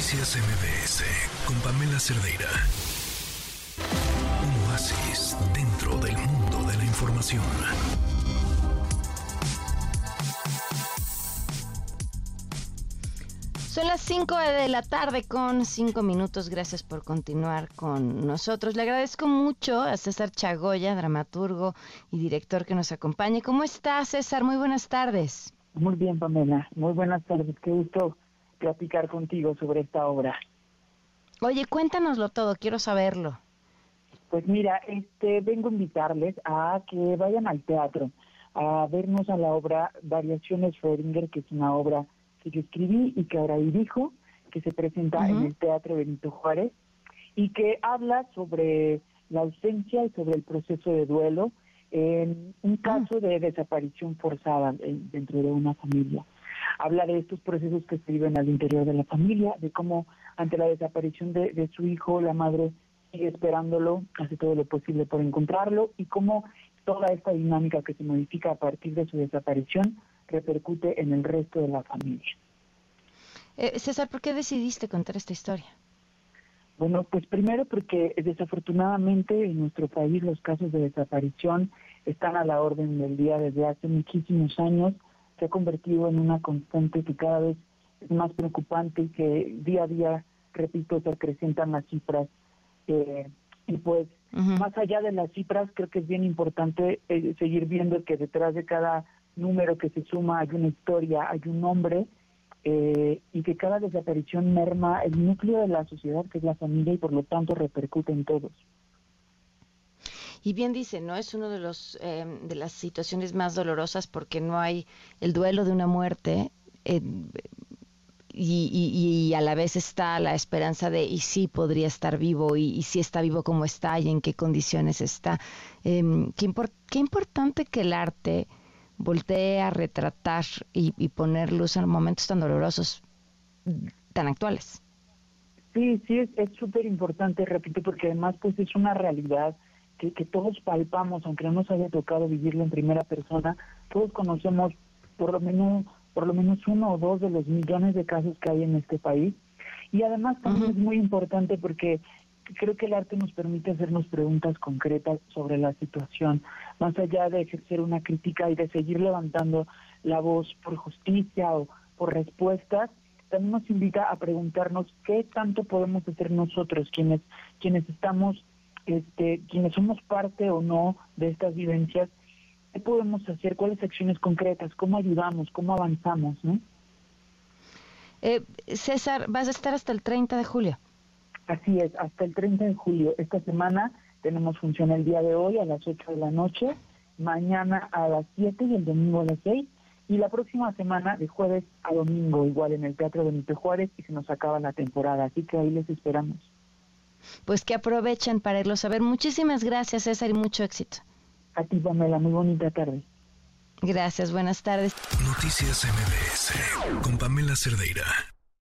Noticias MBS con Pamela Cerdeira. Un oasis dentro del mundo de la información. Son las 5 de la tarde con 5 minutos. Gracias por continuar con nosotros. Le agradezco mucho a César Chagoya, dramaturgo y director que nos acompañe. ¿Cómo está César? Muy buenas tardes. Muy bien, Pamela. Muy buenas tardes. Qué gusto platicar contigo sobre esta obra. Oye, cuéntanoslo todo, quiero saberlo. Pues mira, este, vengo a invitarles a que vayan al teatro, a vernos a la obra Variaciones Frodinger, que es una obra que yo escribí y que ahora dirijo, que se presenta en el Teatro Benito Juárez y que habla sobre la ausencia y sobre el proceso de duelo en un ah. caso de desaparición forzada dentro de una familia habla de estos procesos que se viven al interior de la familia, de cómo ante la desaparición de, su hijo, la madre sigue esperándolo, hace todo lo posible por encontrarlo y cómo toda esta dinámica que se modifica a partir de su desaparición repercute en el resto de la familia. Eh, César, ¿por qué decidiste contar esta historia? Bueno, pues primero porque desafortunadamente en nuestro país los casos de desaparición están a la orden del día desde hace muchísimos años se ha convertido en una constante que cada vez es más preocupante y que día a día, repito, se acrecentan las cifras. Eh, y pues, más allá de las cifras, creo que es bien importante eh, seguir viendo que detrás de cada número que se suma hay una historia, hay un nombre, eh, y que cada desaparición merma el núcleo de la sociedad, que es la familia, y por lo tanto repercute en todos. Y bien dice, no es uno de los em, de las situaciones más dolorosas porque no hay el duelo de una muerte eh, y, a la vez está la esperanza de y sí podría estar vivo y, si está vivo cómo está y en qué condiciones está. Em, qué, qué importante que el arte voltee a retratar y, poner luz en momentos tan dolorosos, tan actuales. Sí, sí, es súper importante, repito, porque además pues es una realidad que, todos palpamos, aunque no nos haya tocado vivirlo en primera persona, todos conocemos por lo menos por lo menos uno o dos de los millones de casos que hay en este país. Y además también es muy importante porque creo que el arte nos permite hacernos preguntas concretas sobre la situación, más allá de ejercer una crítica y de seguir levantando la voz por justicia o por respuestas, también nos invita a preguntarnos qué tanto podemos hacer nosotros, quienes, quienes estamos este, quienes somos parte o no de estas vivencias, ¿qué podemos hacer? ¿Cuáles acciones concretas? ¿Cómo ayudamos? ¿Cómo avanzamos? ¿no? Eh, César, vas a estar hasta el 30 de julio. Así es, hasta el 30 de julio. Esta semana tenemos función el día de hoy a las 8 de la noche, mañana a las 7 y el domingo a las 6. Y la próxima semana, de jueves a domingo, igual en el Teatro Benito Juárez, y se nos acaba la temporada. Así que ahí les esperamos pues que aprovechen para irlo a ver. Muchísimas gracias, César, y mucho éxito. A ti, Pamela, muy bonita tarde. Gracias, buenas tardes. Noticias MBS con Pamela Cerdeira.